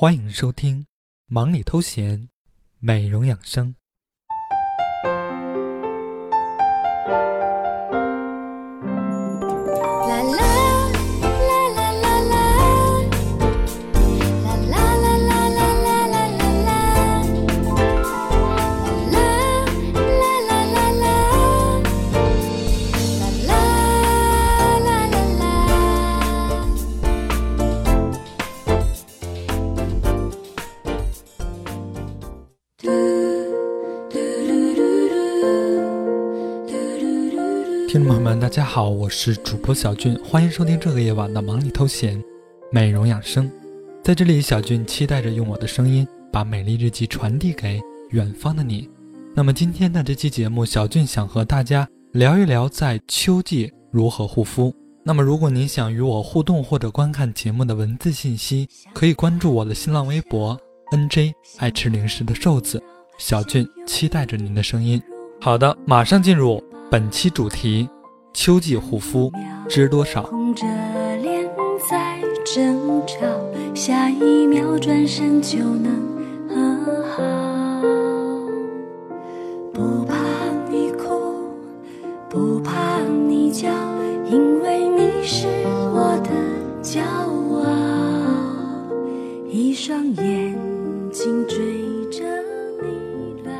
欢迎收听《忙里偷闲》，美容养生。听众朋友们，大家好，我是主播小俊，欢迎收听这个夜晚的忙里偷闲，美容养生。在这里，小俊期待着用我的声音把美丽日记传递给远方的你。那么今天的这期节目，小俊想和大家聊一聊在秋季如何护肤。那么如果您想与我互动或者观看节目的文字信息，可以关注我的新浪微博 nj 爱吃零食的瘦子。小俊期待着您的声音。好的，马上进入。本期主题：秋季护肤知多少？红着脸在争吵，下一秒转身就能和好。不怕你哭，不怕你叫，因为你是我的骄傲。一双眼睛追。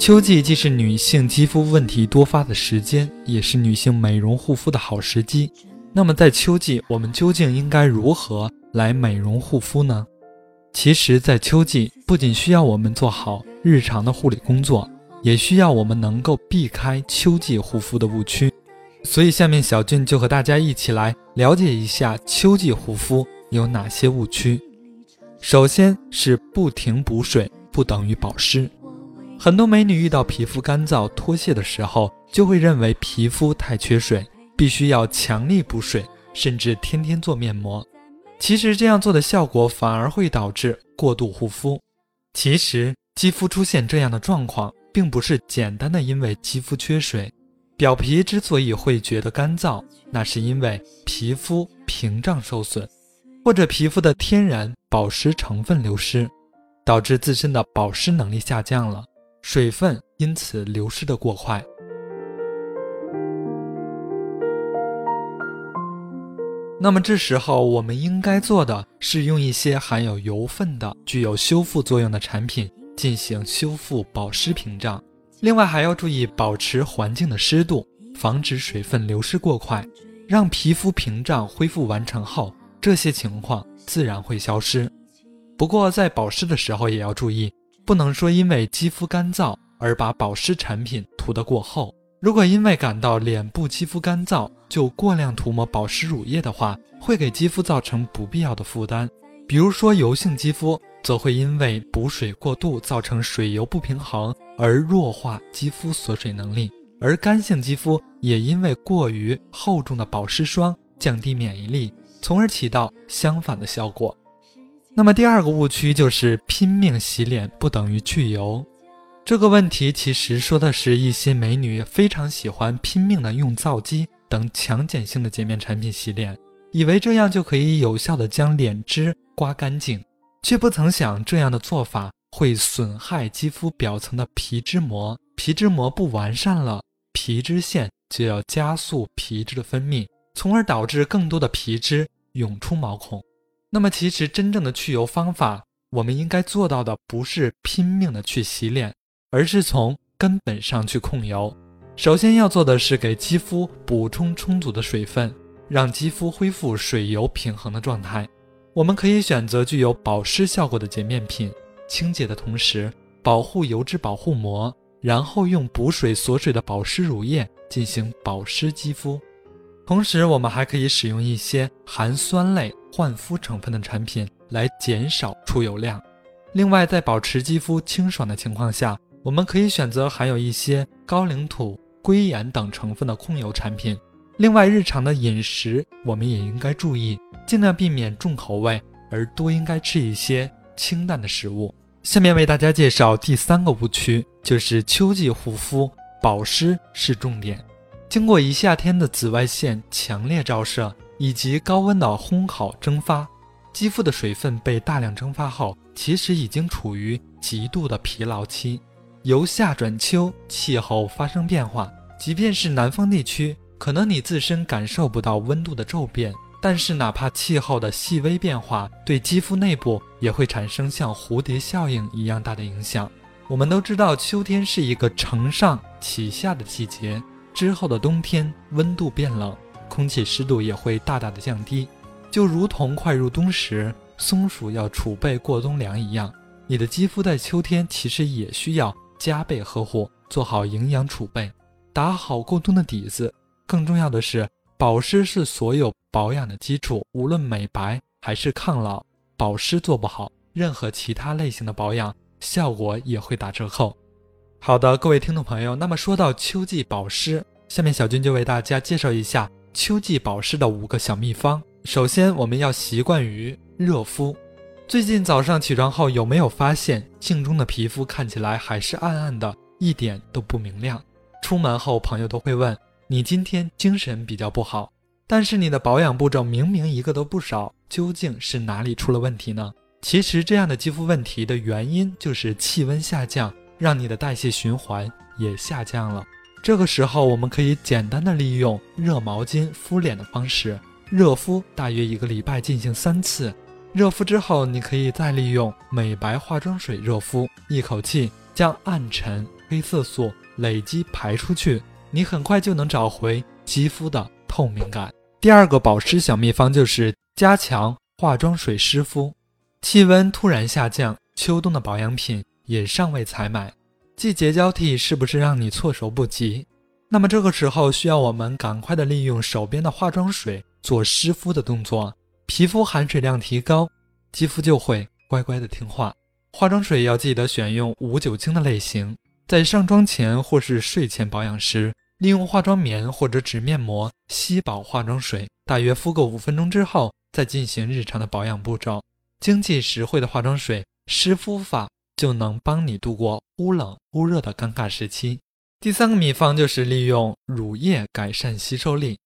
秋季既是女性肌肤问题多发的时间，也是女性美容护肤的好时机。那么在秋季，我们究竟应该如何来美容护肤呢？其实，在秋季不仅需要我们做好日常的护理工作，也需要我们能够避开秋季护肤的误区。所以，下面小俊就和大家一起来了解一下秋季护肤有哪些误区。首先是不停补水不等于保湿。很多美女遇到皮肤干燥脱屑的时候，就会认为皮肤太缺水，必须要强力补水，甚至天天做面膜。其实这样做的效果反而会导致过度护肤。其实肌肤出现这样的状况，并不是简单的因为肌肤缺水，表皮之所以会觉得干燥，那是因为皮肤屏障受损，或者皮肤的天然保湿成分流失，导致自身的保湿能力下降了。水分因此流失的过快。那么这时候我们应该做的是用一些含有油分的、具有修复作用的产品进行修复保湿屏障。另外还要注意保持环境的湿度，防止水分流失过快，让皮肤屏障恢复完成后，这些情况自然会消失。不过在保湿的时候也要注意。不能说因为肌肤干燥而把保湿产品涂得过厚。如果因为感到脸部肌肤干燥就过量涂抹保湿乳液的话，会给肌肤造成不必要的负担。比如说油性肌肤，则会因为补水过度造成水油不平衡而弱化肌肤锁水能力；而干性肌肤也因为过于厚重的保湿霜降低免疫力，从而起到相反的效果。那么第二个误区就是拼命洗脸不等于去油，这个问题其实说的是一些美女非常喜欢拼命的用皂基等强碱性的洁面产品洗脸，以为这样就可以有效的将脸脂刮干净，却不曾想这样的做法会损害肌肤表层的皮脂膜，皮脂膜不完善了，皮脂腺就要加速皮脂的分泌，从而导致更多的皮脂涌出毛孔。那么，其实真正的去油方法，我们应该做到的不是拼命的去洗脸，而是从根本上去控油。首先要做的是给肌肤补充充足的水分，让肌肤恢复水油平衡的状态。我们可以选择具有保湿效果的洁面品，清洁的同时保护油脂保护膜，然后用补水锁水的保湿乳液进行保湿肌肤。同时，我们还可以使用一些含酸类焕肤成分的产品来减少出油量。另外，在保持肌肤清爽的情况下，我们可以选择含有一些高岭土、硅盐等成分的控油产品。另外，日常的饮食我们也应该注意，尽量避免重口味，而多应该吃一些清淡的食物。下面为大家介绍第三个误区，就是秋季护肤保湿是重点。经过一夏天的紫外线强烈照射以及高温的烘烤蒸发，肌肤的水分被大量蒸发后，其实已经处于极度的疲劳期。由夏转秋，气候发生变化，即便是南方地区，可能你自身感受不到温度的骤变，但是哪怕气候的细微变化，对肌肤内部也会产生像蝴蝶效应一样大的影响。我们都知道，秋天是一个承上启下的季节，之后的冬天温度变冷，空气湿度也会大大的降低。就如同快入冬时，松鼠要储备过冬粮一样，你的肌肤在秋天其实也需要加倍呵护，做好营养储备，打好过冬的底子。更重要的是，保湿是所有保养的基础，无论美白还是抗老，保湿做不好，任何其他类型的保养效果也会打折扣。好的，各位听众朋友，那么说到秋季保湿，下面小军就为大家介绍一下秋季保湿的五个小秘方。首先，我们要习惯于热敷。最近早上起床后，有没有发现镜中的皮肤看起来还是暗暗的，一点都不明亮？出门后，朋友都会问你今天精神比较不好，但是你的保养步骤明明一个都不少，究竟是哪里出了问题呢？其实，这样的肌肤问题的原因就是气温下降，让你的代谢循环也下降了。这个时候，我们可以简单的利用热毛巾敷脸的方式。热敷大约一个礼拜进行三次，热敷之后，你可以再利用美白化妆水热敷，一口气将暗沉黑色素累积排出去，你很快就能找回肌肤的透明感。第二个保湿小秘方就是加强化妆水湿敷。气温突然下降，秋冬的保养品也尚未采买，季节交替是不是让你措手不及？那么这个时候需要我们赶快的利用手边的化妆水。做湿敷的动作，皮肤含水量提高，肌肤就会乖乖的听话。化妆水要记得选用无酒精的类型。在上妆前或是睡前保养时，利用化妆棉或者纸面膜吸饱化妆水，大约敷个五分钟之后，再进行日常的保养步骤。经济实惠的化妆水湿敷法就能帮你度过忽冷忽热的尴尬时期。第三个秘方就是利用乳液改善吸收力。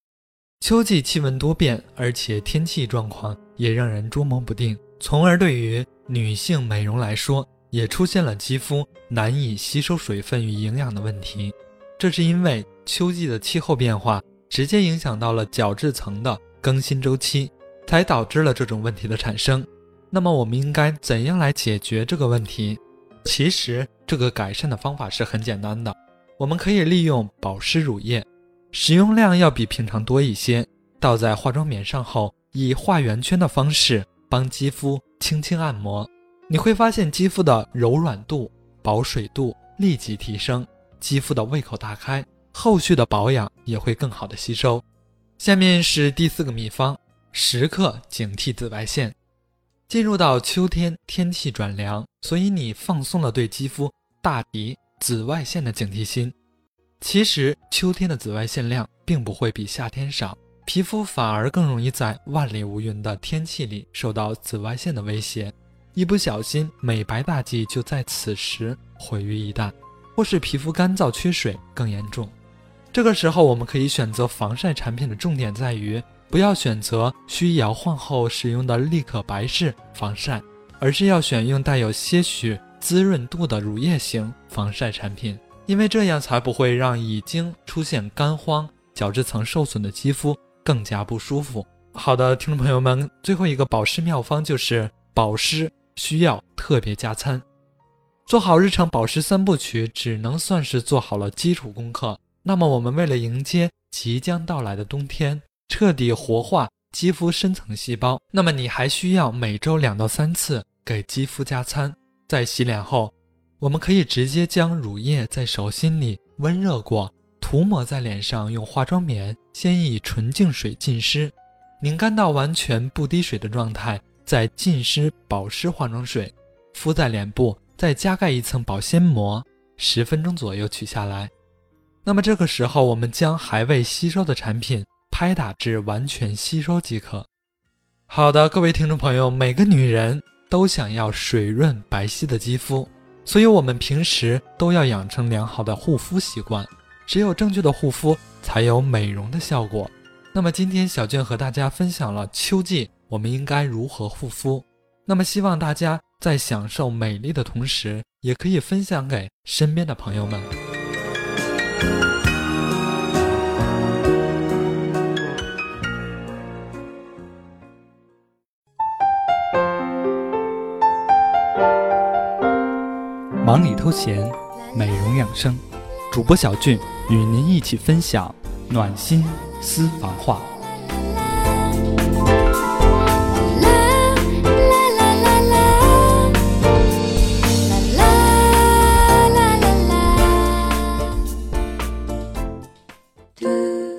秋季气温多变，而且天气状况也让人捉摸不定，从而对于女性美容来说，也出现了肌肤难以吸收水分与营养的问题。这是因为秋季的气候变化直接影响到了角质层的更新周期，才导致了这种问题的产生。那么，我们应该怎样来解决这个问题？其实，这个改善的方法是很简单的，我们可以利用保湿乳液。使用量要比平常多一些，倒在化妆棉上后，以画圆圈的方式帮肌肤轻轻按摩，你会发现肌肤的柔软度、保水度立即提升，肌肤的胃口大开，后续的保养也会更好的吸收。下面是第四个秘方：时刻警惕紫外线。进入到秋天，天气转凉，所以你放松了对肌肤大敌紫外线的警惕心。其实秋天的紫外线量并不会比夏天少，皮肤反而更容易在万里无云的天气里受到紫外线的威胁，一不小心美白大计就在此时毁于一旦，或是皮肤干燥缺水更严重。这个时候我们可以选择防晒产品的重点在于不要选择需摇晃后使用的立可白式防晒，而是要选用带有些许滋润度的乳液型防晒产品。因为这样才不会让已经出现干荒、角质层受损的肌肤更加不舒服。好的，听众朋友们，最后一个保湿妙方就是保湿需要特别加餐。做好日常保湿三部曲，只能算是做好了基础功课。那么，我们为了迎接即将到来的冬天，彻底活化肌肤深层细胞，那么你还需要每周两到三次给肌肤加餐。在洗脸后。我们可以直接将乳液在手心里温热过，涂抹在脸上，用化妆棉先以纯净水浸湿，拧干到完全不滴水的状态，再浸湿保湿化妆水，敷在脸部，再加盖一层保鲜膜，十分钟左右取下来。那么这个时候，我们将还未吸收的产品拍打至完全吸收即可。好的，各位听众朋友，每个女人都想要水润白皙的肌肤。所以，我们平时都要养成良好的护肤习惯。只有正确的护肤，才有美容的效果。那么，今天小娟和大家分享了秋季我们应该如何护肤。那么，希望大家在享受美丽的同时，也可以分享给身边的朋友们。忙里偷闲，美容养生，主播小俊与您一起分享暖心私房话。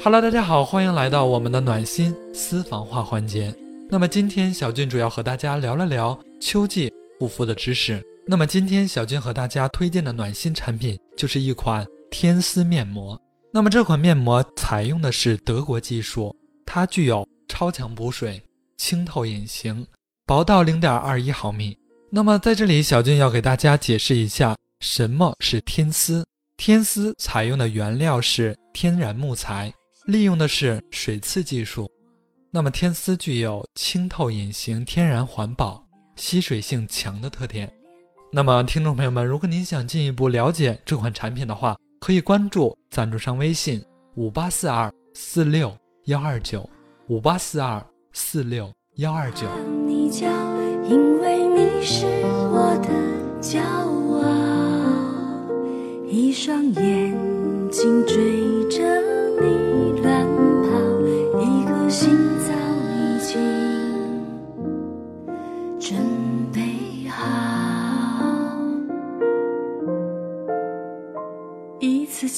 Hello，大家好，欢迎来到我们的暖心私房话环节。那么今天小俊主要和大家聊了聊秋季护肤的知识。那么今天小俊和大家推荐的暖心产品就是一款天丝面膜。那么这款面膜采用的是德国技术，它具有超强补水、清透隐形、薄到零点二一毫米。那么在这里，小俊要给大家解释一下什么是天丝。天丝采用的原料是天然木材。利用的是水刺技术，那么天丝具有清透隐形、天然环保、吸水性强的特点。那么听众朋友们，如果您想进一步了解这款产品的话，可以关注赞助商微信五八四二四六幺二九五八四二四六幺二九。因为你是我的骄傲，一双眼睛追着你。心早已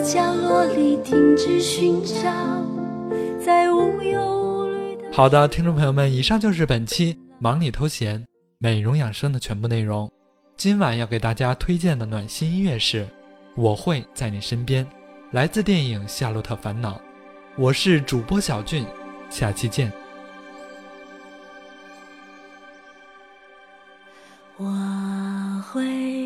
角落里停止寻找，在无忧无虑的。好的，听众朋友们，以上就是本期忙里偷闲美容养生的全部内容。今晚要给大家推荐的暖心音乐是《我会在你身边》，来自电影《夏洛特烦恼》。我是主播小俊，下期见。我会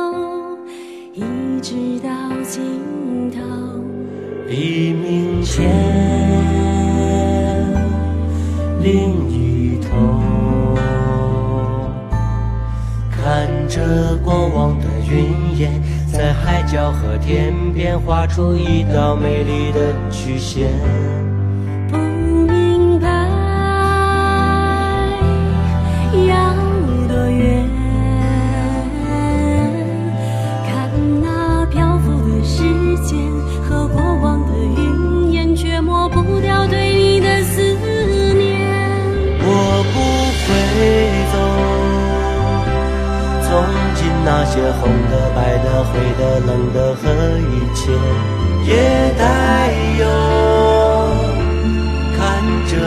直到尽头。黎明前，另一头，看着过往的云烟，在海角和天边画出一道美丽的曲线。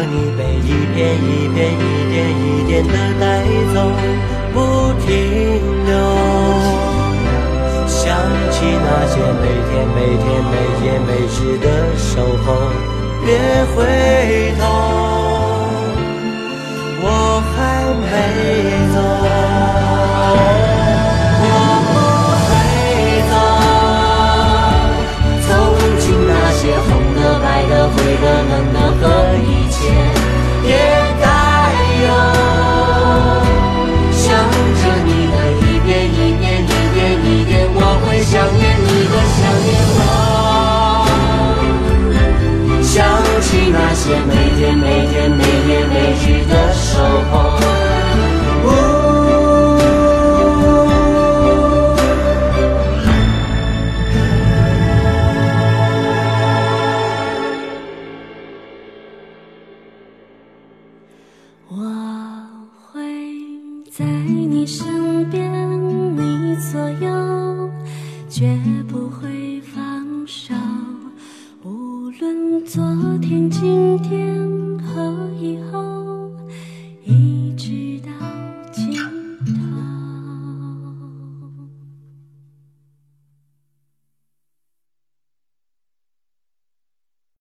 你被一片一片、一点一点的带走，不停留。想起那些每天、每天、每夜、每日的守候，别回头，我还没我会在你身边，你左右，绝。